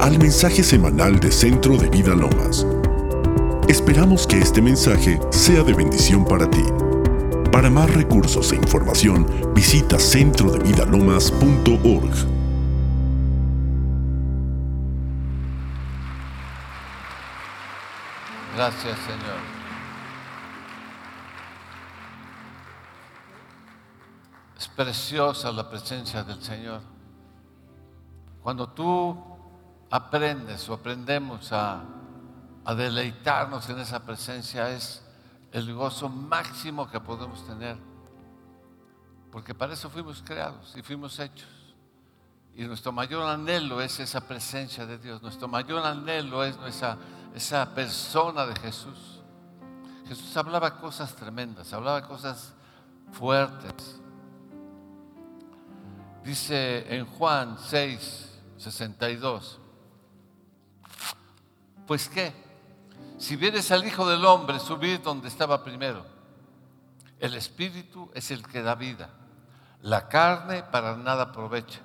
al mensaje semanal de Centro de Vida Lomas. Esperamos que este mensaje sea de bendición para ti. Para más recursos e información, visita centrodevidalomas.org. Gracias, Señor. Es preciosa la presencia del Señor. Cuando tú aprendes o aprendemos a, deleitarnos en esa presencia, es el gozo máximo que podemos tener. Porque para eso fuimos creados y fuimos hechos. Y nuestro mayor anhelo es esa presencia de Dios. Nuestro mayor anhelo es esa, esa persona de Jesús. Jesús hablaba cosas tremendas, hablaba cosas fuertes. Dice en Juan 6, 62. Pues qué, si vienes al Hijo del Hombre, subir donde estaba primero. El Espíritu es el que da vida. La carne para nada aprovecha.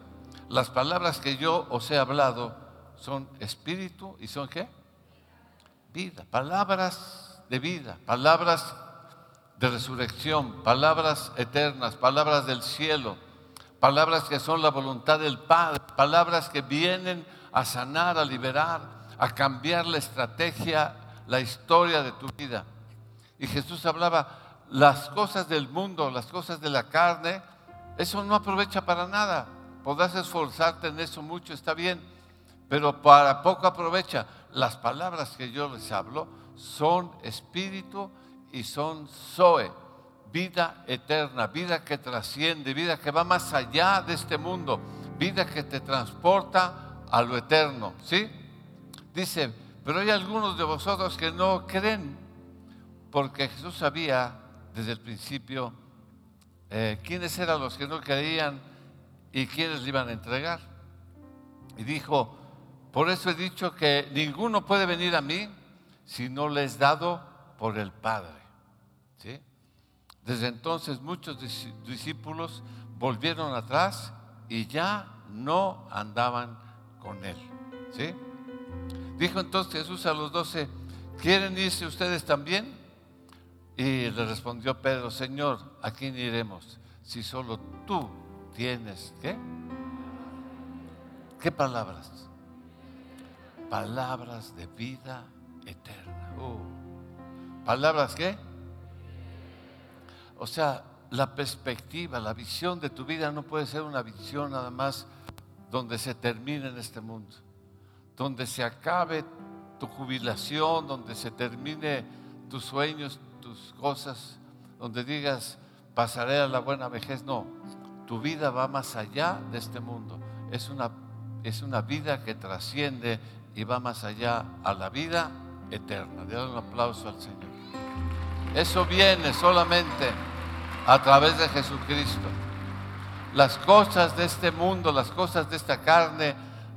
Las palabras que yo os he hablado son espíritu y son qué? Vida. Palabras de vida, palabras de resurrección, palabras eternas, palabras del cielo, palabras que son la voluntad del Padre, palabras que vienen a sanar, a liberar, a cambiar la estrategia, la historia de tu vida. Y Jesús hablaba, las cosas del mundo, las cosas de la carne, eso no aprovecha para nada. Podrás esforzarte en eso mucho, está bien, pero para poco aprovecha. Las palabras que yo les hablo son espíritu y son zoe, vida eterna, vida que trasciende, vida que va más allá de este mundo, vida que te transporta a lo eterno, ¿sí? Dice, pero hay algunos de vosotros que no creen, porque Jesús sabía desde el principio eh, quiénes eran los que no creían y quiénes le iban a entregar. Y dijo, por eso he dicho que ninguno puede venir a mí si no le es dado por el Padre. ¿Sí? Desde entonces muchos discípulos volvieron atrás y ya no andaban con él. ¿Sí? Dijo entonces Jesús a los doce, ¿quieren irse ustedes también? Y le respondió Pedro, Señor, ¿a quién iremos? Si solo tú tienes, ¿qué? ¿Qué palabras? Palabras de vida eterna. Uh. ¿Palabras qué? O sea, la perspectiva, la visión de tu vida no puede ser una visión nada más donde se termine en este mundo, donde se acabe tu jubilación, donde se termine tus sueños, tus cosas, donde digas, pasaré a la buena vejez. No, tu vida va más allá de este mundo. Es una, es una vida que trasciende y va más allá a la vida eterna. Dale un aplauso al Señor. Eso viene solamente a través de Jesucristo. Las cosas de este mundo, las cosas de esta carne,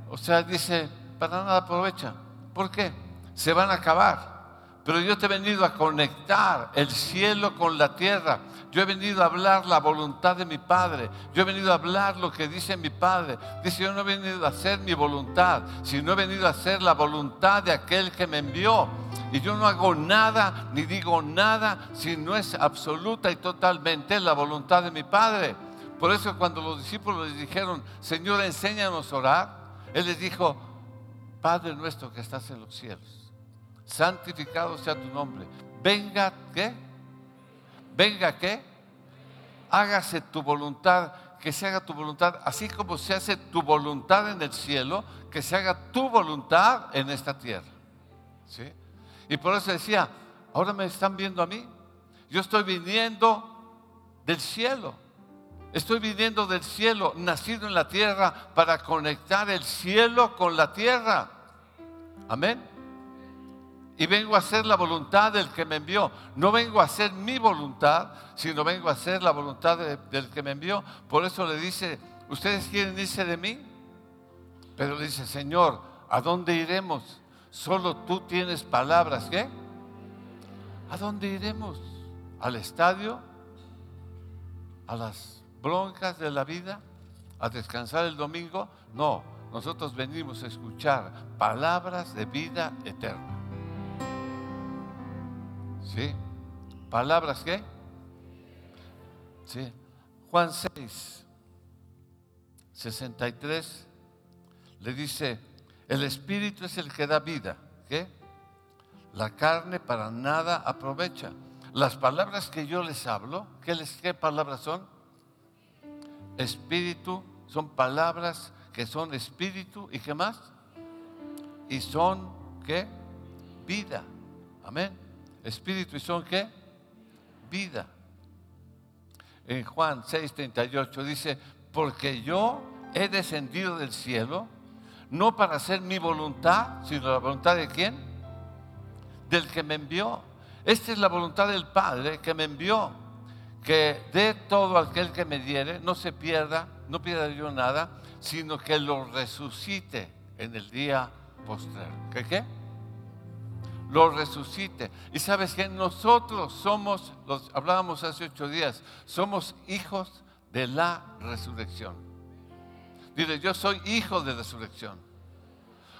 o sea, dice, para nada aprovecha. ¿Por qué? Se van a acabar. Pero yo te he venido a conectar el cielo con la tierra. Yo he venido a hablar la voluntad de mi Padre. Yo he venido a hablar lo que dice mi Padre. Dice, yo no he venido a hacer mi voluntad, sino he venido a hacer la voluntad de aquel que me envió. Y yo no hago nada ni digo nada si no es absoluta y totalmente la voluntad de mi Padre. Por eso cuando los discípulos les dijeron, Señor, enséñanos a orar, Él les dijo, Padre nuestro que estás en los cielos santificado sea tu nombre. Venga, ¿qué? Venga, ¿qué? Hágase tu voluntad, que se haga tu voluntad, así como se hace tu voluntad en el cielo, que se haga tu voluntad en esta tierra. ¿Sí? Y por eso decía, ahora me están viendo a mí. Yo estoy viniendo del cielo. Estoy viniendo del cielo, nacido en la tierra, para conectar el cielo con la tierra. Amén y vengo a hacer la voluntad del que me envió. No vengo a hacer mi voluntad, sino vengo a hacer la voluntad del que me envió. Por eso le dice, ¿ustedes quieren irse de mí? Pero le dice, Señor, ¿a dónde iremos? Solo tú tienes palabras, ¿qué? ¿A dónde iremos? ¿Al estadio? ¿A las broncas de la vida? ¿A descansar el domingo? No, nosotros venimos a escuchar palabras de vida eterna. ¿Sí? ¿Palabras qué? Sí. Juan 6, 63, le dice, el Espíritu es el que da vida. ¿Qué? La carne para nada aprovecha. Las palabras que yo les hablo, ¿qué, les, qué palabras son? Espíritu, son palabras que son espíritu y qué más? Y son qué? Vida. Amén. Espíritu y son qué? Vida. En Juan 6:38 dice, porque yo he descendido del cielo, no para hacer mi voluntad, sino la voluntad de quién? Del que me envió. Esta es la voluntad del Padre que me envió, que dé todo aquel que me diere, no se pierda, no pierda yo nada, sino que lo resucite en el día postrero. ¿Qué qué? Lo resucite. Y sabes que nosotros somos, los hablábamos hace ocho días, somos hijos de la resurrección. Dile, yo soy hijo de resurrección.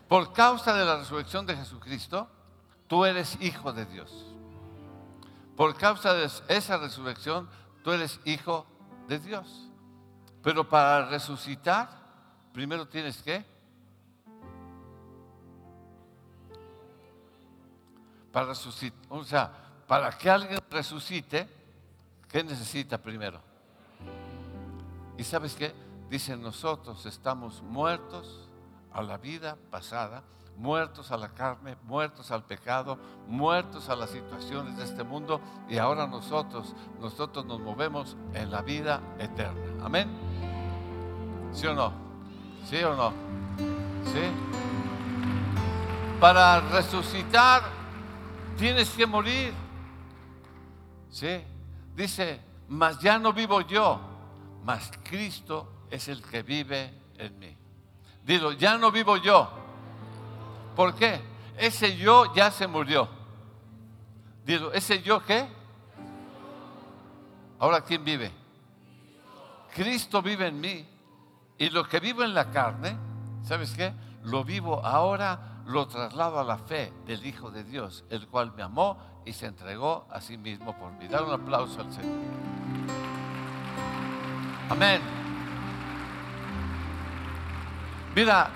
Por causa de la resurrección de Jesucristo, tú eres hijo de Dios. Por causa de esa resurrección, tú eres hijo de Dios. Pero para resucitar, primero tienes que para resucitar, o sea, para que alguien resucite, ¿qué necesita primero? Y sabes qué? Dicen nosotros estamos muertos a la vida pasada, muertos a la carne, muertos al pecado, muertos a las situaciones de este mundo y ahora nosotros, nosotros nos movemos en la vida eterna. Amén. ¿Sí o no? ¿Sí o no? ¿Sí? Para resucitar tienes que morir. ¿Sí? Dice, mas ya no vivo yo, mas Cristo es el que vive en mí. Dilo, ya no vivo yo. ¿Por qué? Ese yo ya se murió. Dilo, ¿ese yo qué? Ahora, ¿quién vive? Cristo vive en mí. Y lo que vivo en la carne, ¿sabes qué? Lo vivo ahora, lo traslado a la fe del Hijo de Dios, el cual me amó y se entregó a sí mismo por mí. Dar un aplauso al Señor. Amén. Mira,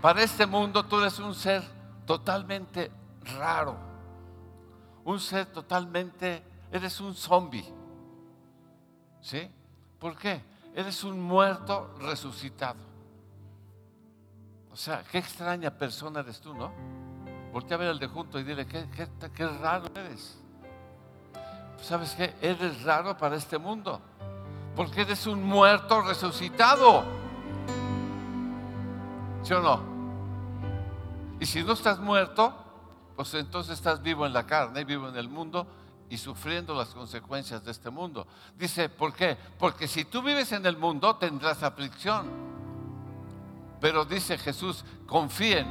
para este mundo tú eres un ser totalmente raro. Un ser totalmente, eres un zombie. ¿Sí? ¿Por qué? Eres un muerto resucitado. O sea, qué extraña persona eres tú, ¿no? Voltea a ver al de junto y dile, qué, qué raro eres. ¿Sabes qué? Eres raro para este mundo. Porque eres un muerto resucitado. ¿Sí o no? Y si no estás muerto, pues entonces estás vivo en la carne, vivo en el mundo y sufriendo las consecuencias de este mundo. Dice, ¿por qué? Porque si tú vives en el mundo tendrás aflicción. Pero dice Jesús, confíen,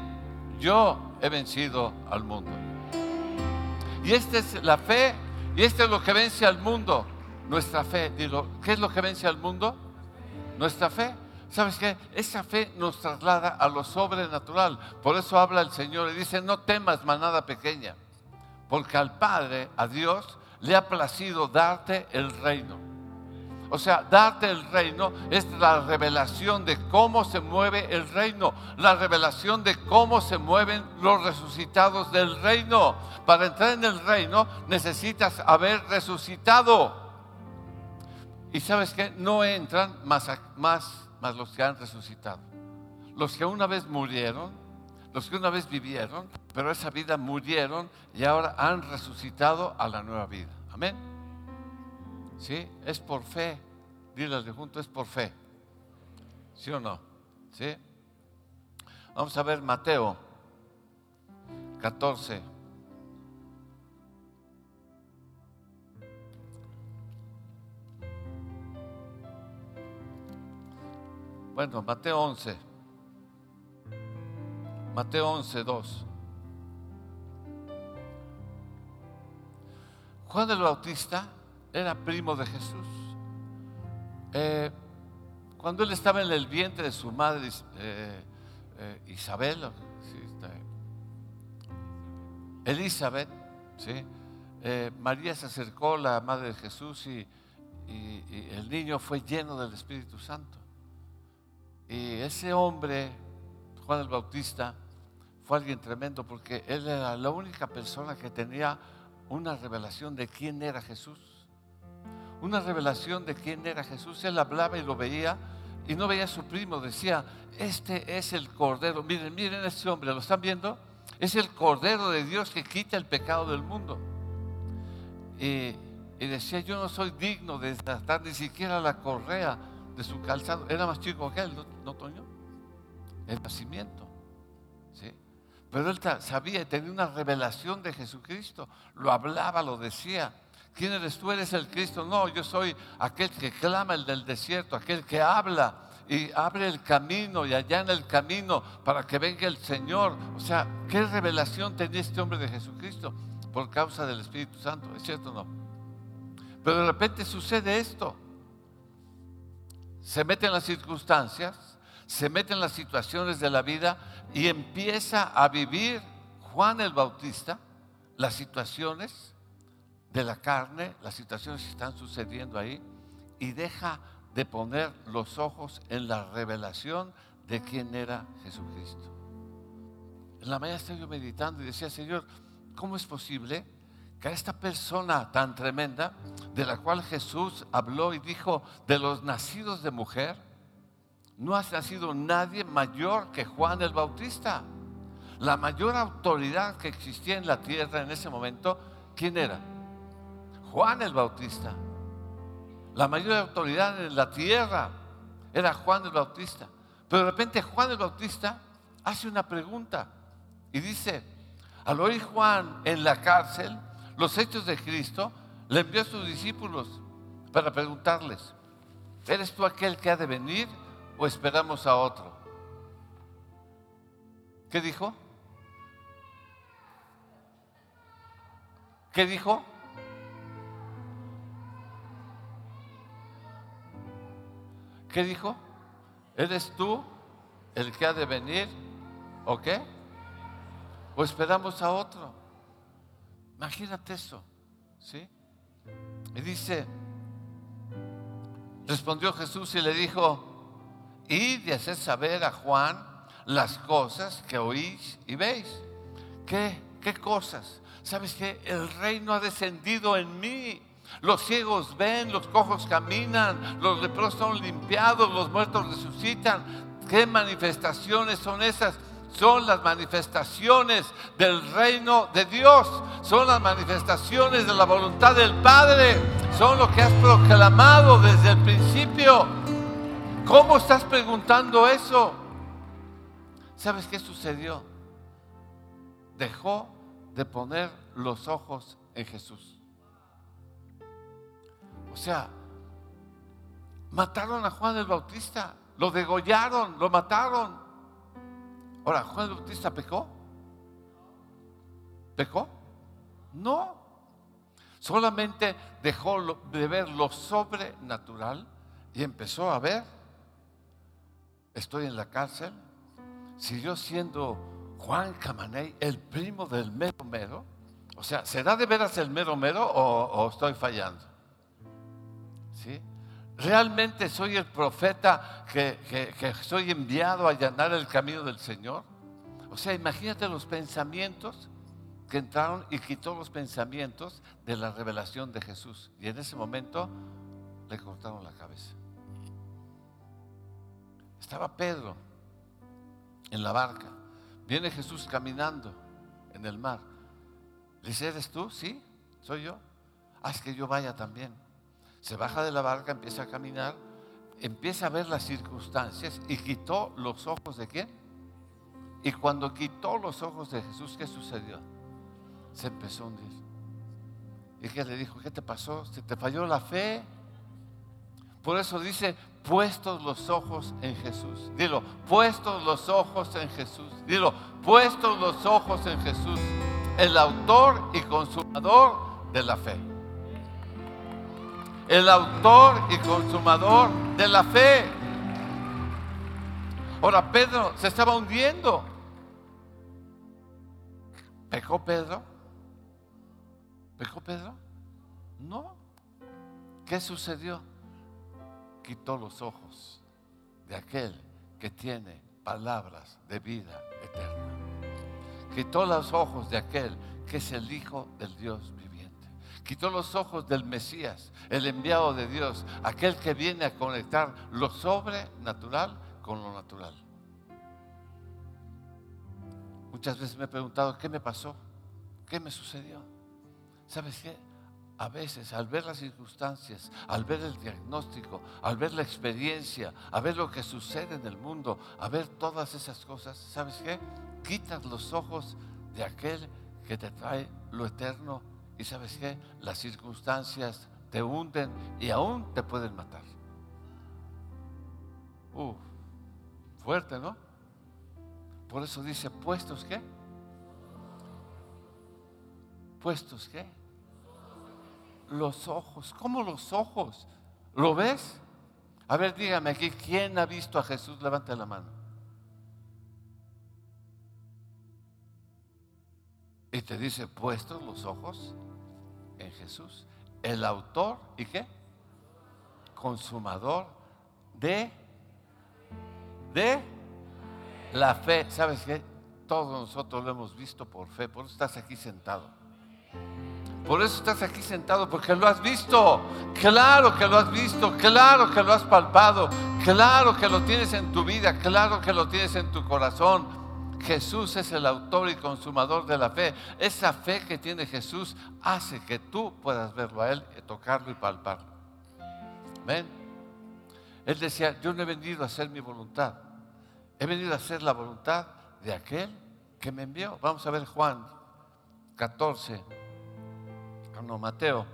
yo he vencido al mundo. Y esta es la fe, y esto es lo que vence al mundo, nuestra fe. Digo, ¿qué es lo que vence al mundo? Nuestra fe. ¿Sabes qué? Esa fe nos traslada a lo sobrenatural. Por eso habla el Señor y dice, no temas manada pequeña, porque al Padre, a Dios, le ha placido darte el reino. O sea, darte el reino es la revelación de cómo se mueve el reino, la revelación de cómo se mueven los resucitados del reino. Para entrar en el reino necesitas haber resucitado. Y sabes que no entran más, más más los que han resucitado. Los que una vez murieron, los que una vez vivieron, pero esa vida murieron y ahora han resucitado a la nueva vida. Amén. ¿Sí? Es por fe. Dile de junto, es por fe. ¿Sí o no? ¿Sí? Vamos a ver Mateo 14. Bueno, Mateo 11. Mateo 11, 2. Juan el Bautista era primo de Jesús. Eh, cuando él estaba en el vientre de su madre eh, eh, Isabel, Elizabeth, ¿sí? Eh, María se acercó, la madre de Jesús, y, el niño fue lleno del Espíritu Santo. Y ese hombre, Juan el Bautista, fue alguien tremendo porque él era la única persona que tenía una revelación de quién era Jesús. Una revelación de quién era Jesús. Él hablaba y lo veía y no veía a su primo. Decía, este es el Cordero. Miren, miren a este hombre, ¿lo están viendo? Es el Cordero de Dios que quita el pecado del mundo. Y, decía, yo no soy digno de desatar ni siquiera la correa de su calzado. Era más chico que él, ¿no, Toño? El nacimiento. ¿sí? Pero él sabía y tenía una revelación de Jesucristo. Lo hablaba, lo decía. ¿Quién eres tú? ¿Eres el Cristo? No, yo soy aquel que clama el del desierto, aquel que habla y abre el camino y allá en el camino para que venga el Señor. O sea, ¿qué revelación tenía este hombre de Jesucristo? Por causa del Espíritu Santo, ¿es cierto o no? Pero de repente sucede esto. Se mete en las circunstancias, se mete en las situaciones de la vida y empieza a vivir Juan el Bautista las situaciones de la carne, las situaciones que están sucediendo ahí y deja de poner los ojos en la revelación de quién era Jesucristo. En la mañana estaba yo meditando y decía, Señor, ¿cómo es posible que esta persona tan tremenda, de la cual Jesús habló y dijo, de los nacidos de mujer, no ha nacido nadie mayor que Juan el Bautista? La mayor autoridad que existía en la tierra en ese momento, ¿quién era? Juan el Bautista. La mayor autoridad en la tierra era Juan el Bautista. Pero de repente Juan el Bautista hace una pregunta y dice, al oír Juan en la cárcel los hechos de Cristo, le envió a sus discípulos para preguntarles, ¿eres tú aquel que ha de venir o esperamos a otro? ¿Qué dijo? ¿Qué dijo? ¿Qué dijo? ¿Eres tú el que ha de venir? ¿O qué? ¿O esperamos a otro? Imagínate eso, ¿sí? Y dice, respondió Jesús y le dijo, id y hacer saber a Juan las cosas que oís y veis. ¿Qué? ¿Qué cosas? ¿Sabes que El reino ha descendido en mí los ciegos ven, los cojos caminan, los leprosos son limpiados, los muertos resucitan. ¿Qué manifestaciones son esas? Son las manifestaciones del reino de Dios. Son las manifestaciones de la voluntad del Padre. Son lo que has proclamado desde el principio. ¿Cómo estás preguntando eso? ¿Sabes qué sucedió? Dejó de poner los ojos en Jesús. O sea, mataron a Juan el Bautista, lo degollaron, lo mataron. Ahora, ¿Juan Bautista pecó? ¿Pecó? No. Solamente dejó de ver lo sobrenatural y empezó a ver, estoy en la cárcel, siguió siendo Juan Camaney el primo del mero mero. O sea, ¿será de veras el mero mero o estoy fallando? ¿Realmente soy el profeta que, que, soy enviado a allanar el camino del Señor? O sea, imagínate los pensamientos que entraron y quitó los pensamientos de la revelación de Jesús. Y en ese momento le cortaron la cabeza. Estaba Pedro en la barca. Viene Jesús caminando en el mar. Le dice, ¿eres tú? Sí, soy yo. Haz que yo vaya también se baja de la barca, empieza a caminar, empieza a ver las circunstancias y quitó los ojos de quién? Y cuando quitó los ojos de Jesús, ¿qué sucedió? Se empezó a hundir. Y que le dijo, ¿qué te pasó? ¿Se te falló la fe? Por eso dice, puestos los ojos en Jesús. Dilo, puestos los ojos en Jesús. Dilo, puestos los ojos en Jesús, el autor y consumador de la fe el autor y consumador de la fe. Ahora Pedro se estaba hundiendo. ¿Pecó Pedro? ¿Pecó Pedro? No. ¿Qué sucedió? Quitó los ojos de aquel que tiene palabras de vida eterna. Quitó los ojos de aquel que es el Hijo del Dios. Quitó los ojos del Mesías, el enviado de Dios, aquel que viene a conectar lo sobrenatural con lo natural. Muchas veces me he preguntado, ¿qué me pasó? ¿Qué me sucedió? ¿Sabes qué? A veces, al ver las circunstancias, al ver el diagnóstico, al ver la experiencia, a ver lo que sucede en el mundo, a ver todas esas cosas, ¿sabes qué? Quitas los ojos de aquel que te trae lo eterno y ¿sabes qué? Las circunstancias te hunden y aún te pueden matar. Uf, fuerte, ¿no? Por eso dice, puestos qué? Puestos qué? Los ojos. ¿Cómo los ojos? ¿Lo ves? A ver, dígame aquí, ¿quién ha visto a Jesús? Levante la mano. Y te dice, puestos los ojos en Jesús. El autor y qué? Consumador de, de la fe. ¿Sabes qué? Todos nosotros lo hemos visto por fe. Por eso estás aquí sentado. Por eso estás aquí sentado, porque lo has visto. Claro que lo has visto, claro que lo has palpado, claro que lo tienes en tu vida, claro que lo tienes en tu corazón. Jesús es el autor y consumador de la fe. Esa fe que tiene Jesús hace que tú puedas verlo a Él, tocarlo y palparlo. Amén. Él decía, yo no he venido a hacer mi voluntad, he venido a hacer la voluntad de aquel que me envió. Vamos a ver Juan 14 no, Mateo.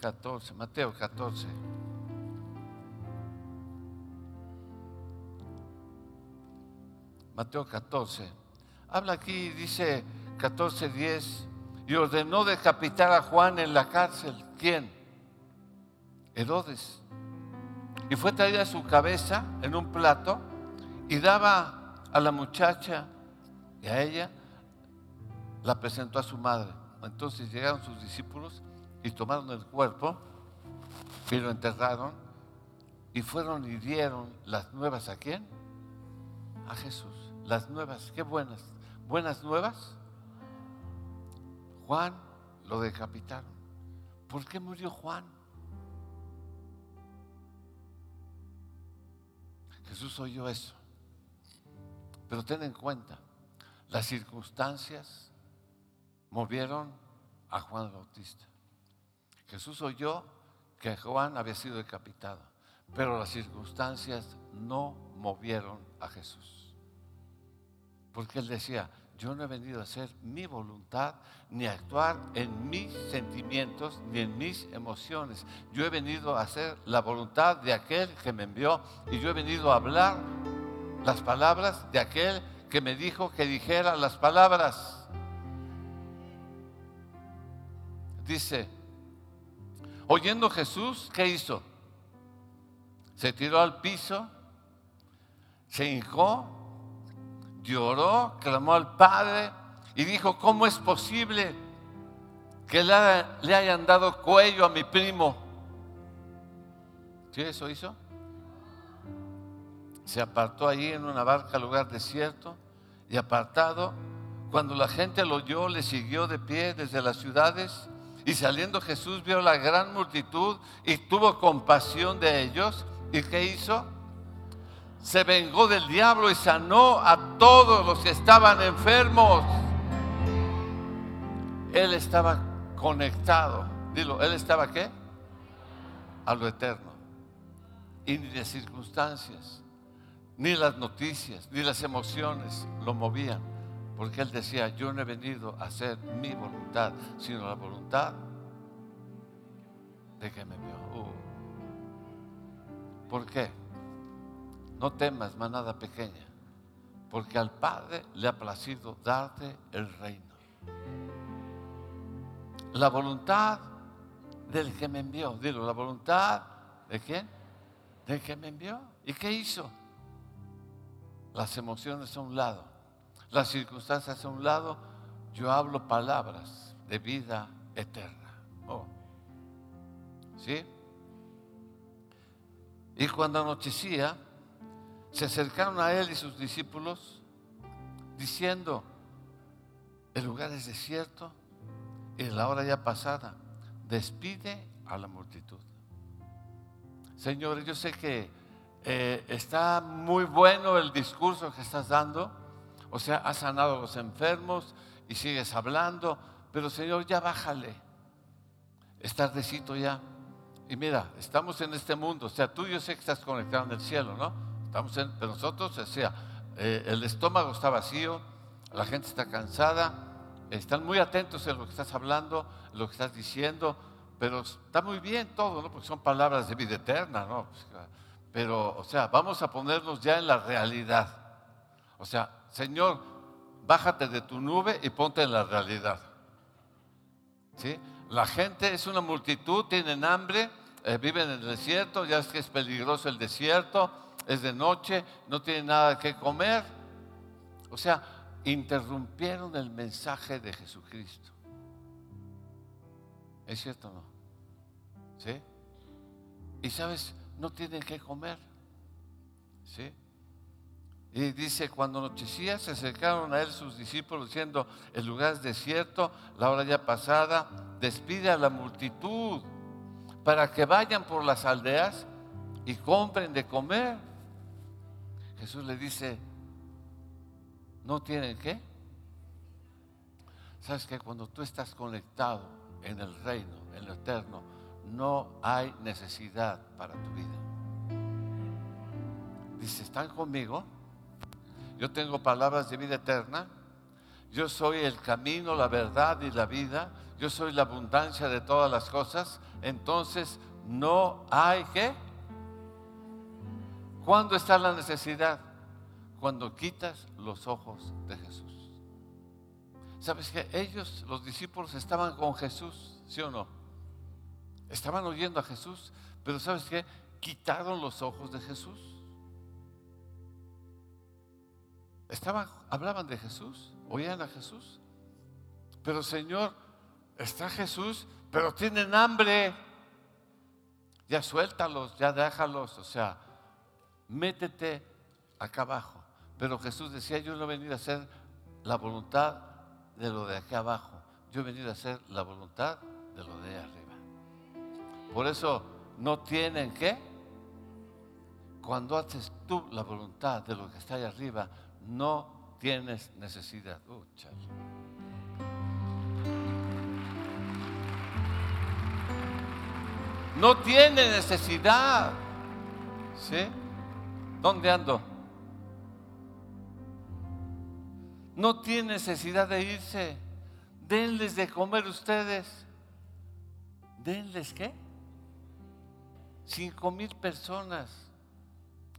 Catorce, Mateo 14. Mateo 14. Habla aquí, dice 14, 10. Y ordenó decapitar a Juan en la cárcel. ¿Quién? Herodes. Y fue traída su cabeza en un plato y daba a la muchacha y a ella la presentó a su madre. Entonces llegaron sus discípulos y tomaron el cuerpo y lo enterraron y fueron y dieron las nuevas a quién? A Jesús. Las nuevas, qué buenas. Buenas nuevas. Juan lo decapitaron. ¿Por qué murió Juan? Jesús oyó eso. Pero ten en cuenta, las circunstancias movieron a Juan Bautista. Jesús oyó que Juan había sido decapitado, pero las circunstancias no movieron a Jesús. Porque él decía, yo no he venido a hacer mi voluntad ni a actuar en mis sentimientos ni en mis emociones. Yo he venido a hacer la voluntad de aquel que me envió y yo he venido a hablar las palabras de aquel que me dijo que dijera las palabras. Dice, oyendo Jesús, ¿qué hizo? Se tiró al piso, se hincó, lloró, clamó al Padre y dijo, ¿cómo es posible que le, hayan dado cuello a mi primo? ¿Sí eso hizo? se apartó allí en una barca, lugar desierto y apartado. Cuando la gente lo oyó, le siguió de pie desde las ciudades. Y saliendo Jesús vio la gran multitud y tuvo compasión de ellos. ¿Y qué hizo? Se vengó del diablo y sanó a todos los que estaban enfermos. Él estaba conectado. Dilo, ¿él estaba qué? A lo eterno. Y ni de circunstancias ni las noticias, ni las emociones lo movían, porque él decía, yo no he venido a hacer mi voluntad, sino la voluntad de que me envió. Uh. ¿Por qué? No temas, manada pequeña, porque al Padre le ha placido darte el reino. La voluntad del que me envió. Dilo, la voluntad de quién? Del que me envió. ¿Y qué hizo? Las emociones a un lado, las circunstancias a un lado. Yo hablo palabras de vida eterna. Oh. ¿Sí? Y cuando anochecía, se acercaron a él y sus discípulos diciendo, el lugar es desierto y la hora ya pasada, despide a la multitud. Señor, yo sé que eh, está muy bueno el discurso que estás dando, o sea, has sanado a los enfermos y sigues hablando, pero Señor, ya bájale, es tardecito ya. Y mira, estamos en este mundo, o sea, tú yo sé que estás conectado en el cielo, ¿no? Pero nosotros, o sea, eh, el estómago está vacío, la gente está cansada, están muy atentos en lo que estás hablando, lo que estás diciendo, pero está muy bien todo, ¿no? Porque son palabras de vida eterna, ¿no? Pero, o sea, vamos a ponernos ya en la realidad. O sea, Señor, bájate de tu nube y ponte en la realidad. ¿Sí? La gente es una multitud, tienen hambre, eh, viven en el desierto, ya es que es peligroso el desierto, es de noche, no tienen nada que comer. O sea, interrumpieron el mensaje de Jesucristo. ¿Es cierto o no? ¿Sí? Y sabes, no tienen que comer. ¿Sí? Y dice, cuando anochecía se acercaron a él sus discípulos diciendo, el lugar es desierto, la hora ya pasada, despide a la multitud para que vayan por las aldeas y compren de comer. Jesús le dice, ¿no tienen qué? ¿Sabes que Cuando tú estás conectado en el reino, en lo eterno, no hay necesidad para tu vida. Dice, ¿están conmigo? Yo tengo palabras de vida eterna. Yo soy el camino, la verdad y la vida. Yo soy la abundancia de todas las cosas. Entonces, no hay que. ¿Cuándo está la necesidad? Cuando quitas los ojos de Jesús. ¿Sabes que ellos, los discípulos, estaban con Jesús? ¿Sí o no? Estaban oyendo a Jesús, pero ¿sabes qué? Quitaron los ojos de Jesús. Estaban, hablaban de Jesús, oían a Jesús. Pero Señor, está Jesús, pero tienen hambre. Ya suéltalos, ya déjalos, o sea, métete acá abajo. Pero Jesús decía, yo no he venido a hacer la voluntad de lo de acá abajo, yo he venido a hacer la voluntad de lo de arriba. Por eso no tienen que, cuando haces tú la voluntad de lo que está ahí arriba, no tienes necesidad. Uh, no tiene necesidad. ¿Sí? ¿Dónde ando? No tiene necesidad de irse. Denles de comer ustedes. ¿Denles qué? Cinco mil personas,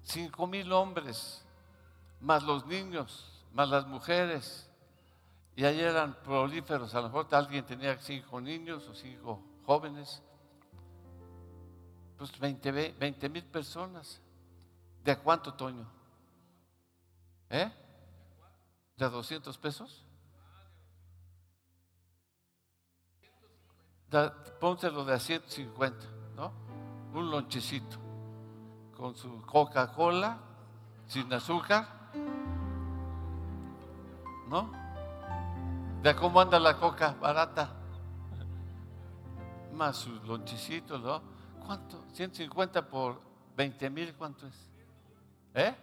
cinco mil hombres, más los niños, más las mujeres. Y ahí eran prolíferos. A lo mejor alguien tenía cinco niños o cinco jóvenes. Pues 20 mil personas. ¿De cuánto, Toño? ¿Eh? ¿De 200 pesos? pónselo de a 150, ¿no? un lonchecito con su Coca-Cola sin azúcar. ¿No? ¿De cómo anda la coca barata? Más su lonchecito, ¿no? ¿Cuánto? 150 por 20 mil, ¿cuánto es? ¿Eh?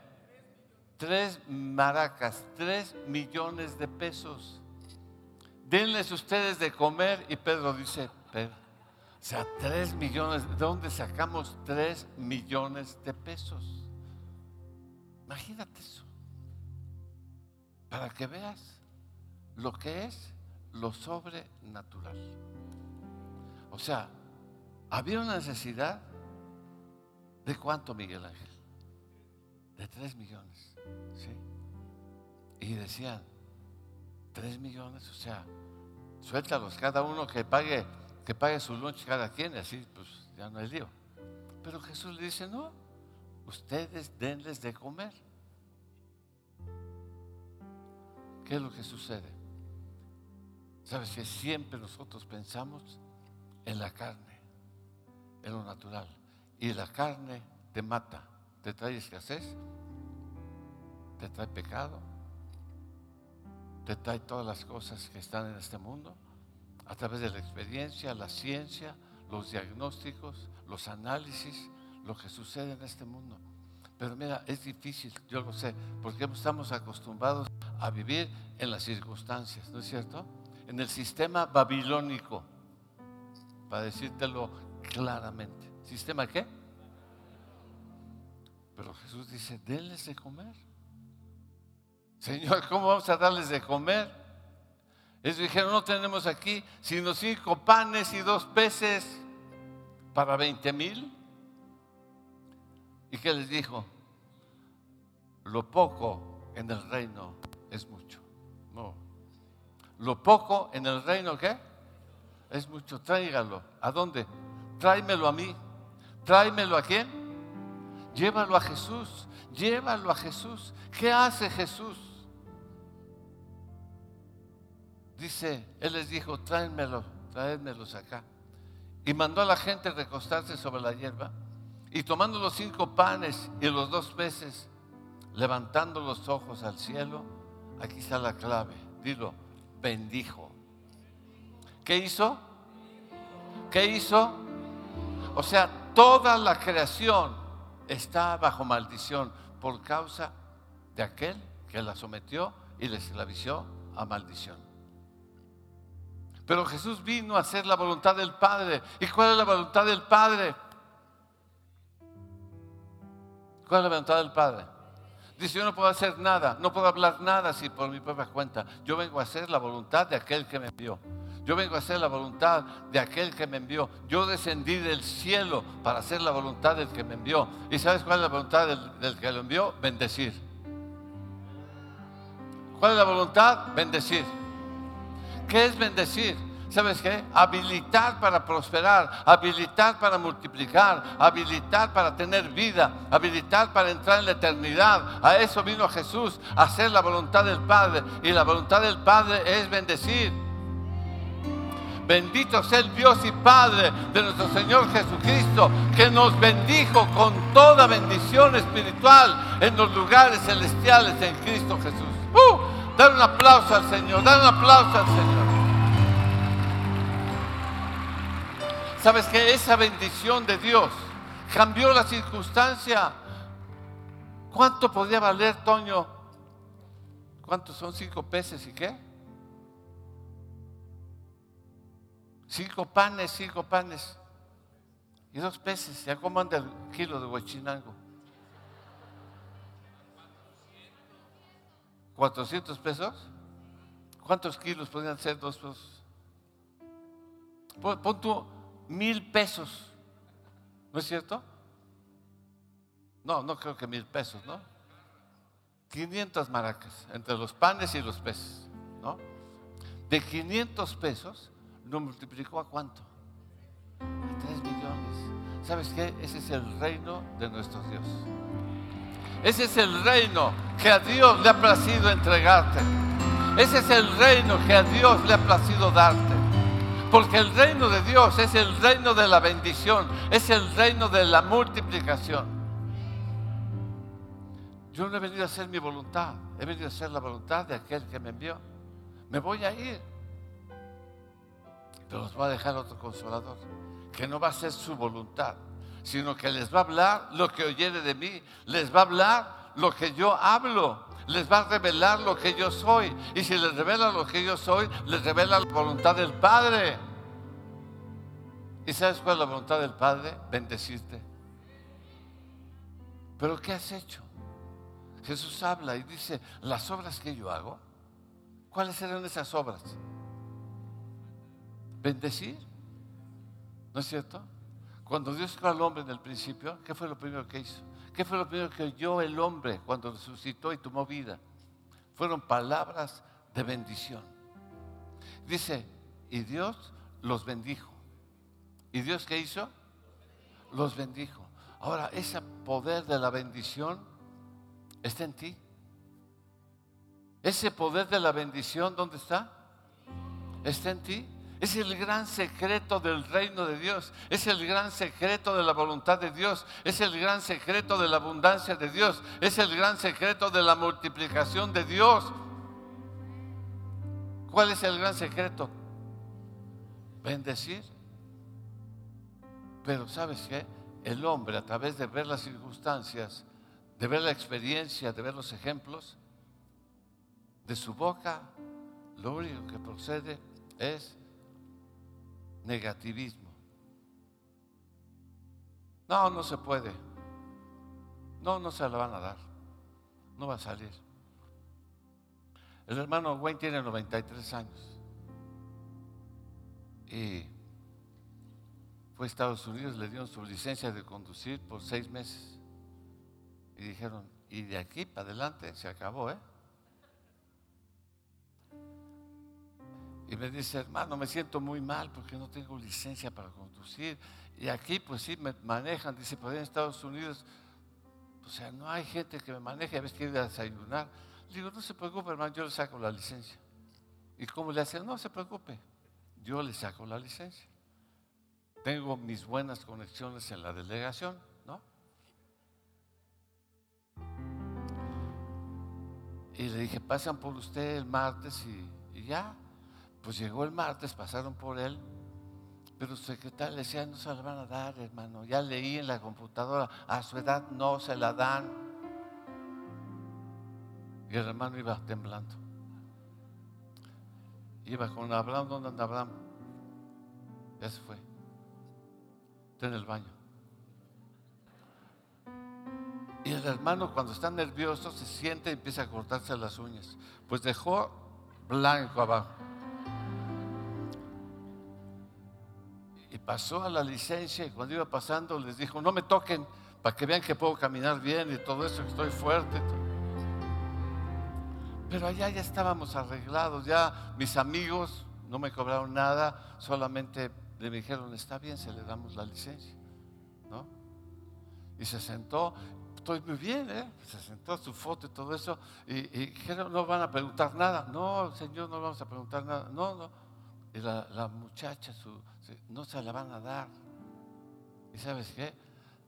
Tres maracas, tres millones de pesos. Denles ustedes de comer y Pedro dice, Pedro, o sea, tres millones, ¿de dónde sacamos tres millones de pesos? Imagínate eso. Para que veas lo que es lo sobrenatural. O sea, había una necesidad de cuánto, Miguel Ángel? De tres millones. ¿sí? Y decían, tres millones, o sea, suéltalos, cada uno que pague que pague su lunch cada quien, así pues ya no hay lío. Pero Jesús le dice, no, ustedes denles de comer. ¿Qué es lo que sucede? Sabes que siempre nosotros pensamos en la carne, en lo natural. Y la carne te mata, te trae escasez, te trae pecado, te trae todas las cosas que están en este mundo a través de la experiencia, la ciencia, los diagnósticos, los análisis, lo que sucede en este mundo. Pero mira, es difícil, yo lo sé, porque estamos acostumbrados a vivir en las circunstancias, ¿no es cierto? En el sistema babilónico, para decírtelo claramente. ¿Sistema qué? Pero Jesús dice, denles de comer. Señor, ¿cómo vamos a darles de comer? Ellos dijeron, no tenemos aquí sino cinco panes y dos peces para veinte mil. ¿Y qué les dijo? Lo poco en el reino es mucho. No. Lo poco en el reino, ¿qué? Es mucho. Tráigalo. ¿A dónde? Tráemelo a mí. Tráemelo a quién? Llévalo a Jesús. Llévalo a Jesús. ¿Qué hace Jesús? Dice, Él les dijo, tráenmelo, tráenmelos acá. Y mandó a la gente recostarse sobre la hierba. Y tomando los cinco panes y los dos peces, levantando los ojos al cielo, aquí está la clave. Dilo, bendijo. ¿Qué hizo? ¿Qué hizo? O sea, toda la creación está bajo maldición por causa de aquel que la sometió y le esclavizó a maldición. Pero Jesús vino a hacer la voluntad del Padre. ¿Y cuál es la voluntad del Padre? ¿Cuál es la voluntad del Padre? Dice, yo no puedo hacer nada, no puedo hablar nada si por mi propia cuenta. Yo vengo a hacer la voluntad de aquel que me envió. Yo vengo a hacer la voluntad de aquel que me envió. Yo descendí del cielo para hacer la voluntad del que me envió. ¿Y sabes cuál es la voluntad del, que lo envió? Bendecir. ¿Cuál es la voluntad? Bendecir. ¿Qué es bendecir? ¿Sabes qué? Habilitar para prosperar, habilitar para multiplicar, habilitar para tener vida, habilitar para entrar en la eternidad. A eso vino Jesús, a hacer la voluntad del Padre. Y la voluntad del Padre es bendecir. Bendito sea el Dios y Padre de nuestro Señor Jesucristo, que nos bendijo con toda bendición espiritual en los lugares celestiales en Cristo Jesús. ¡Uh! Dar un aplauso al Señor, dar un aplauso al Señor. ¿Sabes que esa bendición de Dios cambió la circunstancia? ¿Cuánto podría valer, Toño? ¿Cuántos son cinco peces y qué? Cinco panes, cinco panes. Y dos peces. ¿Ya cómo anda el kilo de huachinango? ¿400 pesos? ¿Cuántos kilos podrían ser dos pesos? Pon, tú mil pesos. ¿No es cierto? No, no creo que mil pesos, ¿no? 500 maracas entre los panes y los peces, ¿no? De 500 pesos lo multiplicó a cuánto? A 3 millones. ¿Sabes qué? Ese es el reino de nuestro Dios. Ese es el reino que a Dios le ha placido entregarte. Ese es el reino que a Dios le ha placido darte. Porque el reino de Dios es el reino de la bendición, es el reino de la multiplicación. Yo no he venido a hacer mi voluntad, he venido a hacer la voluntad de aquel que me envió. Me voy a ir, pero los va a dejar otro consolador, que no va a ser su voluntad, sino que les va a hablar lo que oyere de mí, les va a hablar lo que yo hablo, les va a revelar lo que yo soy. Y si les revela lo que yo soy, les revela la voluntad del Padre. ¿Y sabes cuál es la voluntad del Padre? Bendecirte. Pero ¿qué has hecho? Jesús habla y dice, las obras que yo hago, ¿cuáles eran esas obras? Bendecir. ¿No es cierto? Cuando Dios creó al hombre en el principio, ¿qué fue lo primero que hizo? ¿Qué fue lo primero que oyó el hombre cuando resucitó y tomó vida? Fueron palabras de bendición. Dice, y Dios los bendijo. ¿Y Dios qué hizo? Los bendijo. Ahora, ese poder de la bendición está en ti. Ese poder de la bendición, ¿dónde está? Está en ti. Es el gran secreto del reino de Dios. Es el gran secreto de la voluntad de Dios. Es el gran secreto de la abundancia de Dios. Es el gran secreto de la multiplicación de Dios. ¿Cuál es el gran secreto? Bendecir. Pero ¿sabes qué? El hombre a través de ver las circunstancias, de ver la experiencia, de ver los ejemplos, de su boca, lo único que procede es negativismo. No, no se puede. No, no se la van a dar. No va a salir. El hermano Wayne tiene 93 años. Y fue a Estados Unidos, le dieron su licencia de conducir por seis meses. Y dijeron, y de aquí para adelante se acabó, ¿eh? Y me dice, hermano, me siento muy mal porque no tengo licencia para conducir. Y aquí, pues sí, me manejan. Dice, pues en Estados Unidos, o sea, no hay gente que me maneje. A veces quiere desayunar. Le digo, no se preocupe, hermano, yo le saco la licencia. ¿Y cómo le hacen? No se preocupe, yo le saco la licencia. Tengo mis buenas conexiones en la delegación, ¿no? Y le dije, pasan por usted el martes y ya. Pues llegó el martes, pasaron por él, pero su secretaria le decía, no se la van a dar, hermano. Ya leí en la computadora, a su edad no se la dan. Y el hermano iba temblando. Iba con Abraham, ¿dónde anda Abraham? Ya se fue. Está en el baño. Y el hermano cuando está nervioso se siente y empieza a cortarse las uñas. Pues dejó blanco abajo. Y pasó a la licencia y cuando iba pasando les dijo, no me toquen para que vean que puedo caminar bien y todo eso, que estoy fuerte. Pero allá ya estábamos arreglados, ya mis amigos no me cobraron nada, solamente le dijeron, está bien, se le damos la licencia. ¿no? Y se sentó, estoy muy bien, ¿eh? se sentó su foto y todo eso, y, y dijeron, no van a preguntar nada. No, señor, no vamos a preguntar nada. No, no. Y la, la muchacha, su, no se la van a dar. ¿Y sabes qué?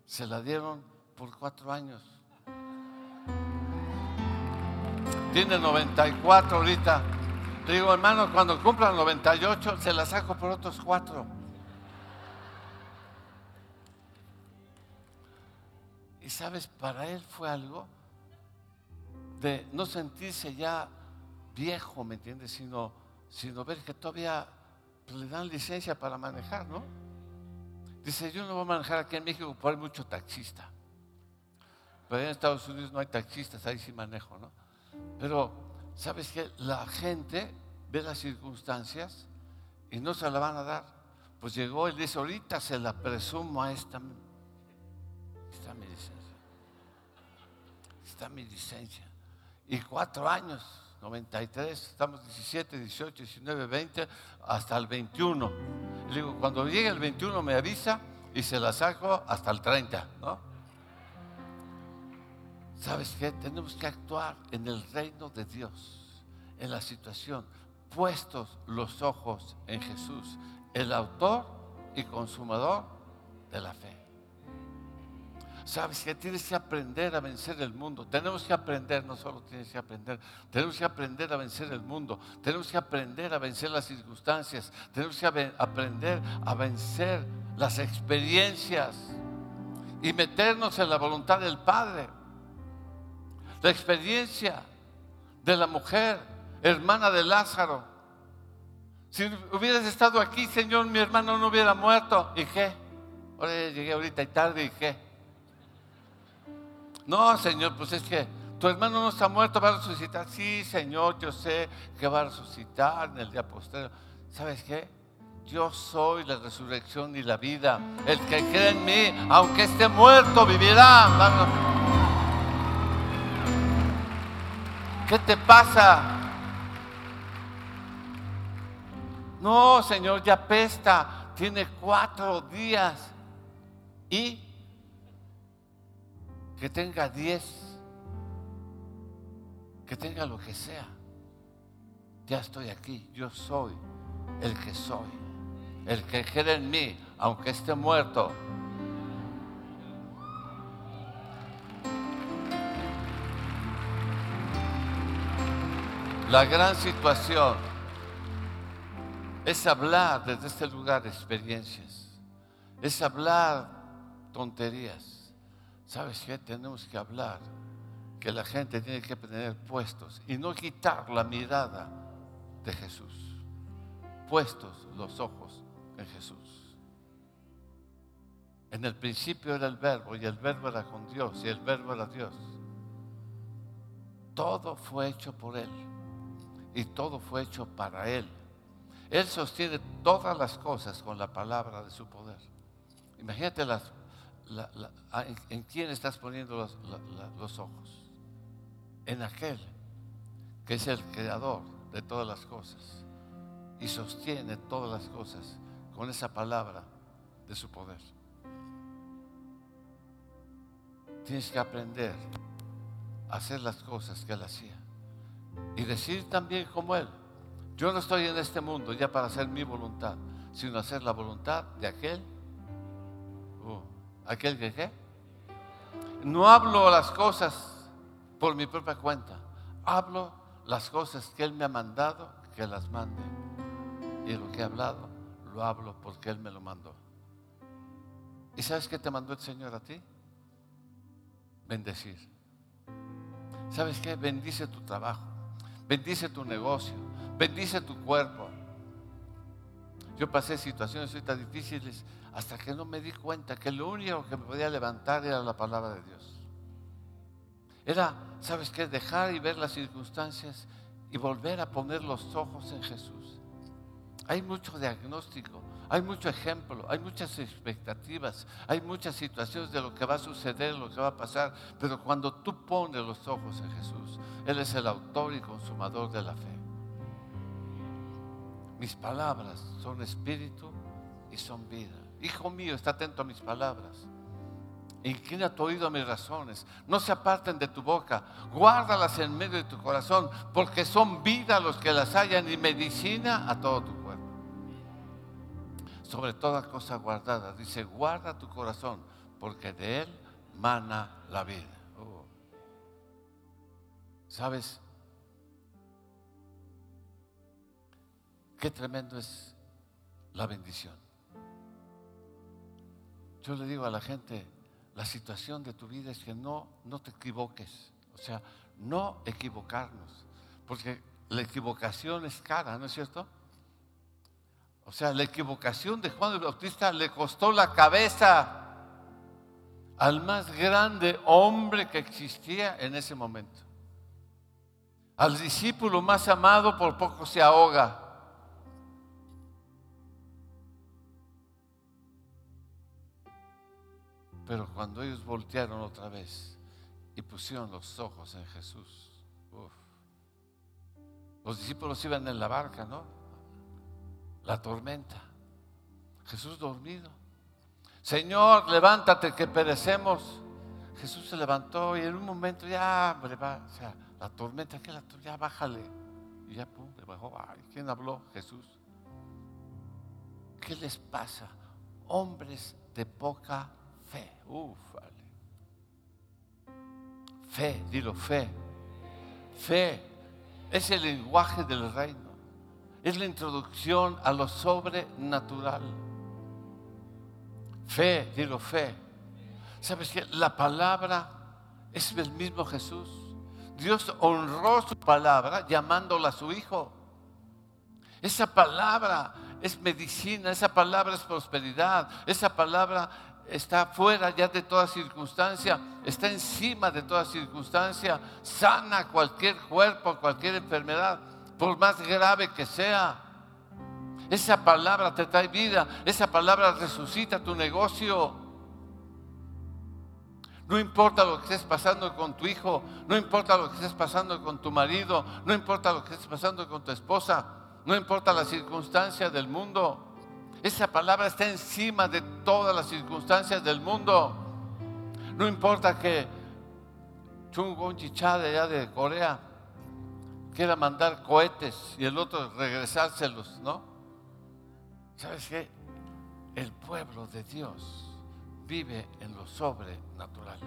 Se la dieron por cuatro años. Tiene 94 ahorita. Le digo, hermano, cuando cumpla 98, se la saco por otros cuatro. Y sabes, para él fue algo de no sentirse ya viejo, ¿me entiendes? Sino, sino ver que todavía pues, le dan licencia para manejar, ¿no? Dice, yo no voy a manejar aquí en México porque hay mucho taxista. Pero en Estados Unidos no hay taxistas, ahí sí manejo, ¿no? Pero, ¿sabes qué? La gente ve las circunstancias y no se la van a dar. Pues llegó y dice, ahorita se la presumo a esta. Está mi licencia. Está mi licencia. Y cuatro años 93, estamos 17, 18, 19, 20, hasta el 21. le digo, cuando llegue el 21 me avisa y se la saco hasta el 30, ¿no? ¿Sabes qué? Tenemos que actuar en el reino de Dios, en la situación, puestos los ojos en Jesús, el autor y consumador de la fe. Sabes que tienes que aprender a vencer el mundo. Tenemos que aprender, no solo tienes que aprender, tenemos que aprender a vencer el mundo. Tenemos que aprender a vencer las circunstancias. Tenemos que aprender a vencer las experiencias y meternos en la voluntad del Padre. La experiencia de la mujer, hermana de Lázaro. Si hubieras estado aquí, Señor, mi hermano no hubiera muerto. ¿Y qué? Ahora llegué ahorita y tarde, ¿y qué? No, Señor, pues es que tu hermano no está muerto, va a resucitar. Sí, Señor, yo sé que va a resucitar en el día posterior. ¿Sabes qué? Yo soy la resurrección y la vida. El que cree en mí, aunque esté muerto, vivirá. ¿Qué te pasa? No, Señor, ya pesta. tiene cuatro días y que tenga diez, que tenga lo que sea. Ya estoy aquí, yo soy el que soy, el que cree en mí, aunque esté muerto. La gran situación es hablar desde este lugar experiencias, es hablar tonterías. ¿Sabes qué? Tenemos que hablar que la gente tiene que tener puestos y no quitar la mirada de Jesús. Puestos los ojos en Jesús. En el principio era el verbo y el verbo era con Dios y el verbo era Dios. Todo fue hecho por Él y todo fue hecho para Él. Él sostiene todas las cosas con la palabra de su poder. Imagínate las, en, quién estás poniendo los, los ojos. En aquel que es el creador de todas las cosas y sostiene todas las cosas con esa palabra de su poder. Tienes que aprender a hacer las cosas que Él hacía y decir también como Él. Yo no estoy en este mundo ya para hacer mi voluntad, sino hacer la voluntad de aquel. ¿Aquel que? No hablo las cosas por mi propia cuenta. Hablo las cosas que Él me ha mandado, que las mande. Y lo que he hablado, lo hablo porque Él me lo mandó. ¿Y sabes qué te mandó el Señor a ti? Bendecir. ¿Sabes qué? Bendice tu trabajo. Bendice tu negocio Bendice tu cuerpo. Yo pasé situaciones tan difíciles hasta que no me di cuenta que lo único que me podía levantar era la palabra de Dios. Era, ¿sabes qué? Dejar y ver las circunstancias y volver a poner los ojos en Jesús. Hay mucho diagnóstico, hay mucho ejemplo, hay muchas expectativas, hay muchas situaciones de lo que va a suceder, lo que va a pasar, pero cuando tú pones los ojos en Jesús, Él es el autor y consumador de la fe. Mis palabras son espíritu y son vida. Hijo mío, está atento a mis palabras. Inclina tu oído a mis razones. No se aparten de tu boca. Guárdalas en medio de tu corazón, porque son vida los que las hallan y medicina a todo tu cuerpo. Sobre toda cosa guardada, dice, guarda tu corazón, porque de él mana la vida. Oh. ¿Sabes? Qué tremendo es la bendición. Yo le digo a la gente, la situación de tu vida es que no, no te equivoques. O sea, no equivocarnos. Porque la equivocación es cara, ¿no es cierto? O sea, la equivocación de Juan el Bautista le costó la cabeza al más grande hombre que existía en ese momento. Al discípulo más amado por poco se ahoga. Pero cuando ellos voltearon otra vez y pusieron los ojos en Jesús, los discípulos iban en la barca, ¿no? La tormenta. Jesús dormido. Señor, levántate que perecemos. Jesús se levantó y en un momento ya, o sea, la tormenta, que la ya bájale. Y ya, pum, le bajó. Ay, ¿quién habló? Jesús. ¿Qué les pasa? Hombres de poca Fe, Fe, dilo, fe. Fe es el lenguaje del reino. Es la introducción a lo sobrenatural. Fe, dilo, fe. ¿Sabes que La palabra es el mismo Jesús. Dios honró su palabra llamándola a su hijo. Esa palabra es medicina, esa palabra es prosperidad, esa palabra está fuera ya de toda circunstancia, está encima de toda circunstancia, sana cualquier cuerpo, cualquier enfermedad, por más grave que sea. Esa palabra te trae vida, esa palabra resucita tu negocio. No importa lo que estés pasando con tu hijo, no importa lo que estés pasando con tu marido, no importa lo que estés pasando con tu esposa, no importa la circunstancia del mundo. Esa palabra está encima de todas las circunstancias del mundo. No importa que Chung Gon Cha de allá de Corea quiera mandar cohetes y el otro regresárselos, ¿no? ¿Sabes qué? El pueblo de Dios vive en lo sobrenatural.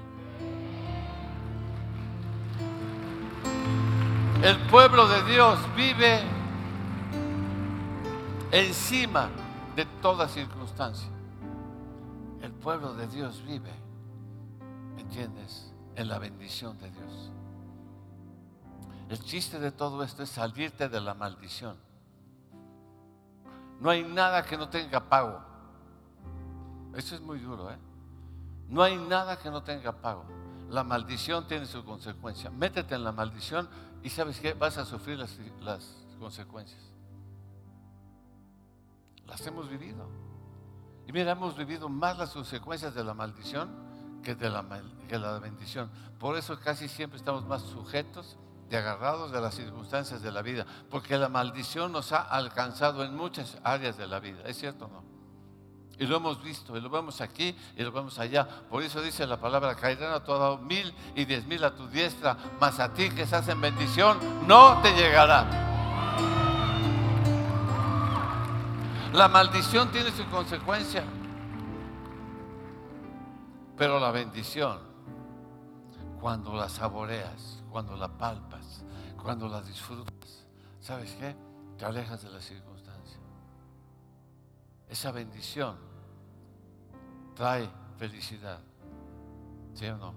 El pueblo de Dios vive encima de toda circunstancia. El pueblo de Dios vive, ¿entiendes? En la bendición de Dios. El chiste de todo esto es salirte de la maldición. No hay nada que no tenga pago. Eso es muy duro, ¿eh? No hay nada que no tenga pago. La maldición tiene su consecuencia. Métete en la maldición y sabes qué, vas a sufrir las consecuencias. Las hemos vivido. Y mira, hemos vivido más las consecuencias de la maldición que de la, que la bendición. Por eso casi siempre estamos más sujetos y agarrados de las circunstancias de la vida, porque la maldición nos ha alcanzado en muchas áreas de la vida. ¿Es cierto o no? Y lo hemos visto, y lo vemos aquí, y lo vemos allá. Por eso dice la palabra, caerán a tu mil y diez mil a tu diestra, mas a ti que estás en bendición, no te llegará. La maldición tiene su consecuencia, pero la bendición, cuando la saboreas, cuando la palpas, cuando la disfrutas, ¿sabes qué? Te alejas de la circunstancia. Esa bendición trae felicidad. ¿Sí o no?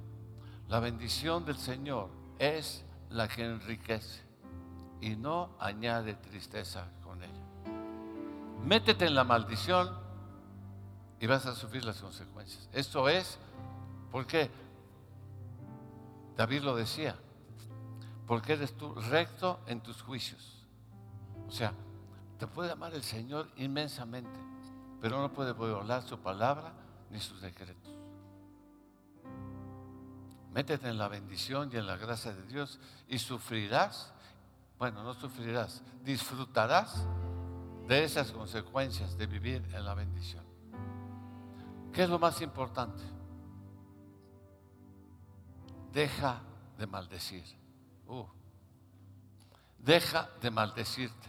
La bendición del Señor es la que enriquece y no añade tristeza con ella. Métete en la maldición y vas a sufrir las consecuencias. Esto es porque David lo decía, porque eres tú recto en tus juicios. O sea, te puede amar el Señor inmensamente, pero no puede violar su palabra ni sus decretos. Métete en la bendición y en la gracia de Dios y sufrirás, bueno, no sufrirás, disfrutarás de esas consecuencias de vivir en la bendición. ¿Qué es lo más importante? Deja de maldecir. Uh. Deja de maldecirte.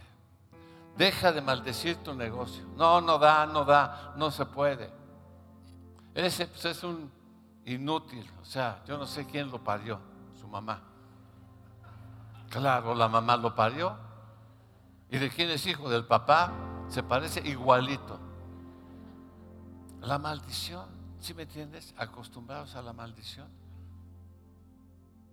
Deja de maldecir tu negocio. No, no da, no da, no se puede. Ese pues, es un inútil, o sea, yo no sé quién lo parió, su mamá. Claro, la mamá lo parió. ¿Y de quién es hijo? Del papá. Se parece igualito. La maldición, ¿sí me entiendes? Acostumbrados a la maldición.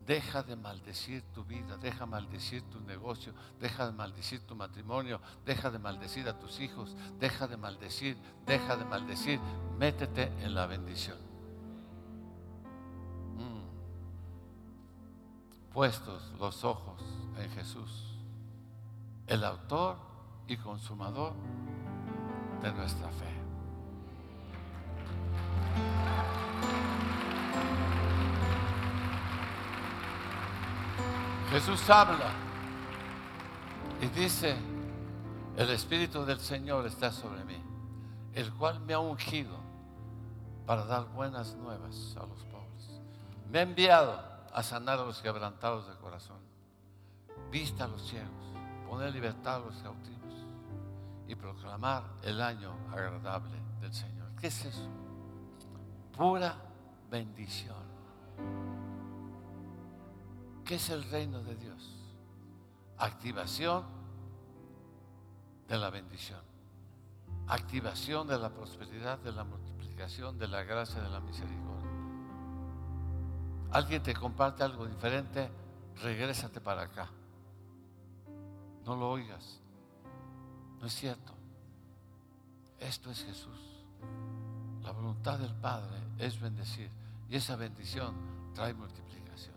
Deja de maldecir tu vida, deja de maldecir tu negocio, deja de maldecir tu matrimonio, deja de maldecir a tus hijos, deja de maldecir, deja de maldecir, métete en la bendición. Mm. Puestos los ojos en Jesús, el autor y consumador de nuestra fe. Jesús habla y dice, el Espíritu del Señor está sobre mí, el cual me ha ungido para dar buenas nuevas a los pobres. Me ha enviado a sanar a los quebrantados de corazón, vista a los ciegos, poner libertad a los cautivos y proclamar el año agradable del Señor. ¿Qué es eso? Pura bendición. ¿Qué es el reino de Dios? Activación de la bendición. Activación de la prosperidad, de la multiplicación, de la gracia, de la misericordia. Alguien te comparte algo diferente, regrésate para acá. No lo oigas. No es cierto. Esto es Jesús. La voluntad del Padre es bendecir. Y esa bendición trae multiplicación.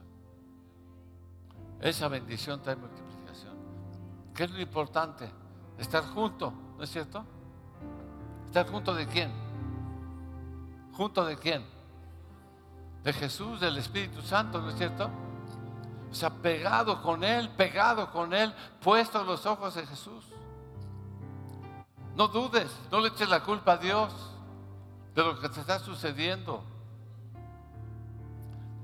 Esa bendición trae multiplicación. ¿Qué es lo importante? Estar junto, ¿no es cierto? ¿Estar junto de quién? ¿Junto de quién? De Jesús, del Espíritu Santo, ¿no es cierto? O sea, pegado con Él, pegado con Él, puesto los ojos de Jesús. No dudes, no le eches la culpa a Dios de lo que te está sucediendo.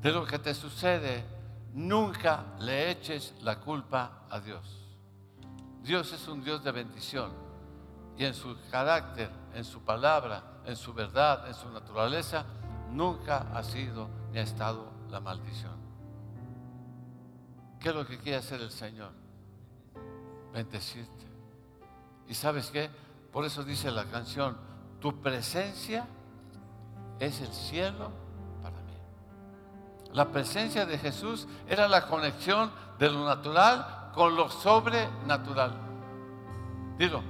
De lo que te sucede, nunca le eches la culpa a Dios. Dios es un Dios de bendición y en su carácter, en su palabra, en su verdad, en su naturaleza, nunca ha sido ni ha estado la maldición. ¿Qué es lo que quiere hacer el Señor? Bendecirte. ¿Y sabes qué? Por eso dice la canción, tu presencia es el cielo para mí. La presencia de Jesús era la conexión de lo natural con lo sobrenatural. Dilo,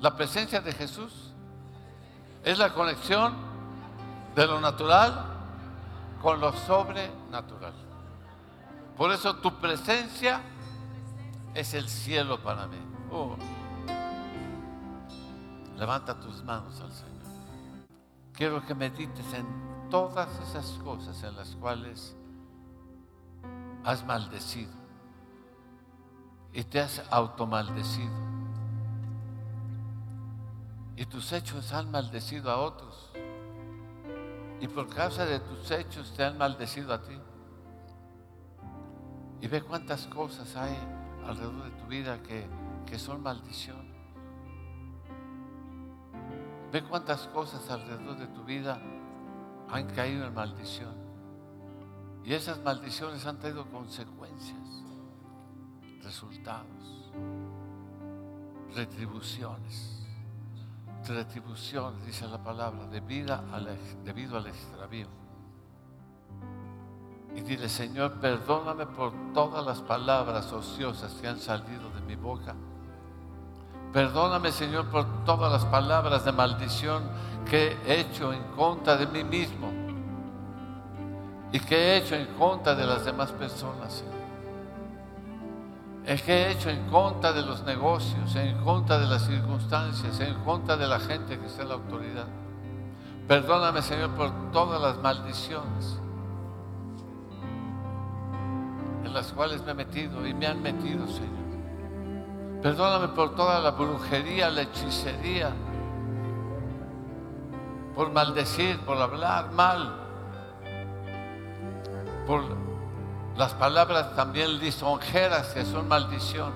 la presencia de Jesús es la conexión de lo natural con lo sobrenatural. Por eso tu presencia es el cielo para mí. Oh. Levanta tus manos al Señor. Quiero que medites en todas esas cosas en las cuales has maldecido y te has automaldecido. Y tus hechos han maldecido a otros. Y por causa de tus hechos te han maldecido a ti. Y ve cuántas cosas hay alrededor de tu vida que, que son maldición. Ve cuántas cosas alrededor de tu vida han caído en maldición. Y esas maldiciones han traído consecuencias, resultados, retribuciones. Retribuciones, dice la palabra, debido al, debido al extravío. Y dile, Señor, perdóname por todas las palabras ociosas que han salido de mi boca Perdóname, Señor, por todas las palabras de maldición que he hecho en contra de mí mismo y que he hecho en contra de las demás personas, Señor. Es que he hecho en contra de los negocios, en contra de las circunstancias, en contra de la gente que está en la autoridad. Perdóname, Señor, por todas las maldiciones las cuales me he metido y me han metido, Señor. Perdóname por toda la brujería, la hechicería, por maldecir, por hablar mal, por las palabras también lisonjeras que son maldición.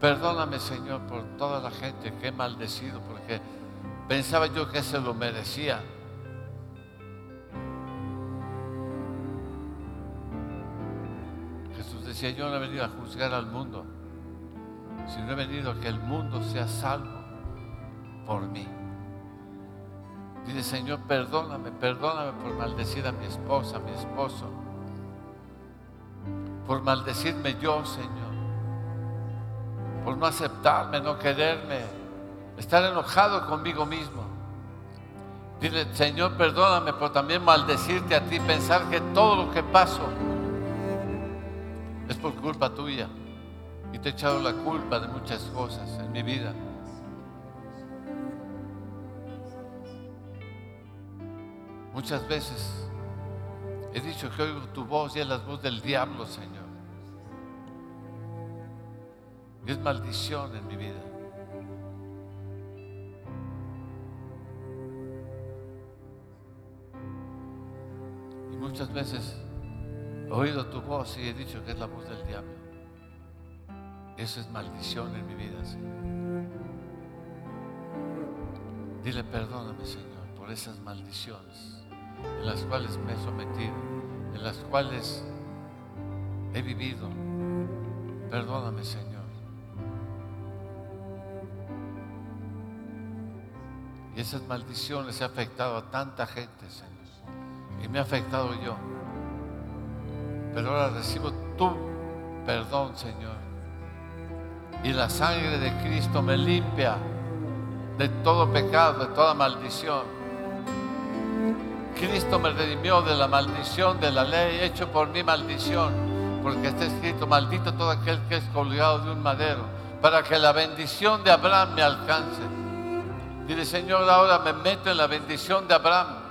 Perdóname, Señor, por toda la gente que he maldecido, porque pensaba yo que se lo merecía. Yo no he venido a juzgar al mundo, sino he venido a que el mundo sea salvo por mí. Dice, Señor, perdóname, perdóname por maldecir a mi esposa, a mi esposo, por maldecirme yo, Señor, por no aceptarme, no quererme, estar enojado conmigo mismo. Dile, Señor, perdóname por también maldecirte a ti, pensar que todo lo que paso es por culpa tuya. Y te he echado la culpa de muchas cosas en mi vida. Muchas veces he dicho que oigo tu voz y es la voz del diablo, Señor. Y es maldición en mi vida. Y muchas veces oído tu voz y he dicho que es la voz del diablo. Eso es maldición en mi vida, Señor. Dile, perdóname, Señor, por esas maldiciones en las cuales me he sometido, en las cuales he vivido. Perdóname, Señor. Y esas maldiciones han afectado a tanta gente, Señor. Y me ha afectado yo. Pero ahora recibo tu perdón, Señor. Y la sangre de Cristo me limpia de todo pecado, de toda maldición. Cristo me redimió de la maldición de la ley, hecho por mi maldición, porque está escrito, maldito todo aquel que es colgado de un madero, para que la bendición de Abraham me alcance. Dile, Señor, ahora me meto en la bendición de Abraham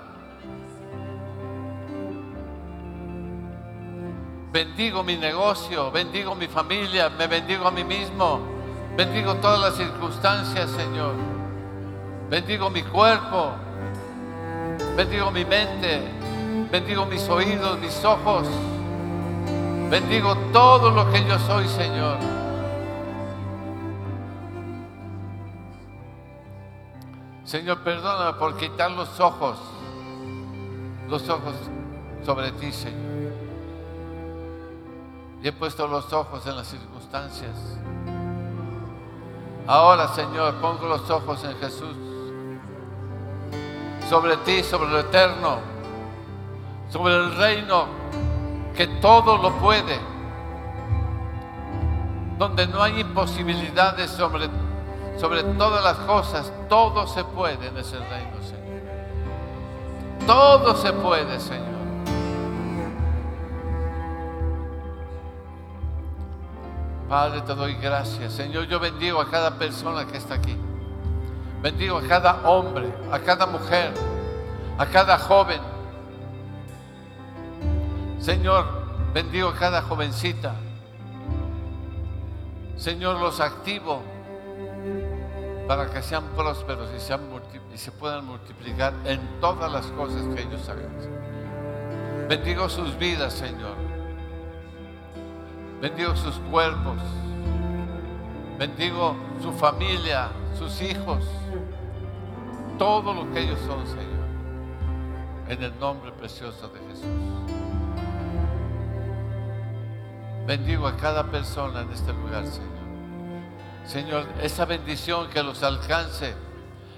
bendigo mi negocio, bendigo mi familia, me bendigo a mí mismo, Bendigo todas las circunstancias, Señor. Bendigo mi cuerpo. Bendigo mi mente. Bendigo mis oídos, mis ojos. Bendigo todo lo que yo soy, Señor. Señor, perdóname por quitar los ojos, los ojos sobre ti, Señor. Y he puesto los ojos en las circunstancias. Ahora, Señor, pongo los ojos en Jesús. Sobre ti, sobre lo eterno. Sobre el reino que todo lo puede. Donde no hay imposibilidades sobre, sobre todas las cosas. Todo se puede en ese reino, Señor. Todo se puede, Señor. Padre, te doy gracias. Señor, yo bendigo a cada persona que está aquí. Bendigo a cada hombre, a cada mujer, a cada joven. Señor, bendigo a cada jovencita. Señor, los activo para que sean prósperos y, sean y se puedan multiplicar en todas las cosas que ellos hagan. Bendigo sus vidas, Señor. Bendigo sus cuerpos. Bendigo su familia, sus hijos. Todo lo que ellos son, Señor. En el nombre precioso de Jesús. Bendigo a cada persona en este lugar, Señor. Señor, esa bendición que los alcance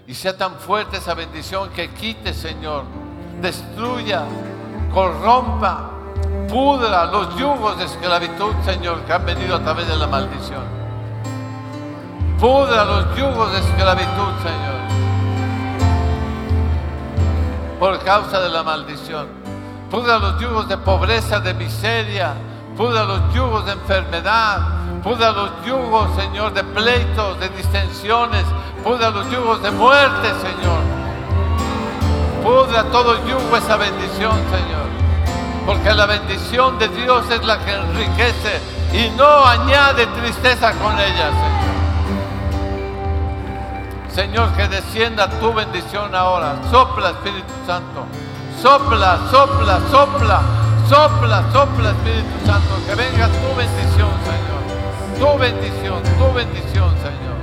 y sea tan fuerte esa bendición que quite, Señor, destruya, corrompa pudra los yugos de esclavitud, Señor, que han venido a través de la maldición. Pudra los yugos de esclavitud, Señor, por causa de la maldición. Pudra los yugos de pobreza, de miseria. Pudra los yugos de enfermedad. Pudra los yugos, Señor, de pleitos, de distensiones. Pudra los yugos de muerte, Señor. Pudra todo yugo esa bendición, Señor. Porque la bendición de Dios es la que enriquece y no añade tristeza con ella, Señor. Señor, que descienda tu bendición ahora. Sopla, Espíritu Santo. Sopla, sopla, sopla. Sopla, sopla, Espíritu Santo. Que venga tu bendición, Señor. Tu bendición, tu bendición, Señor.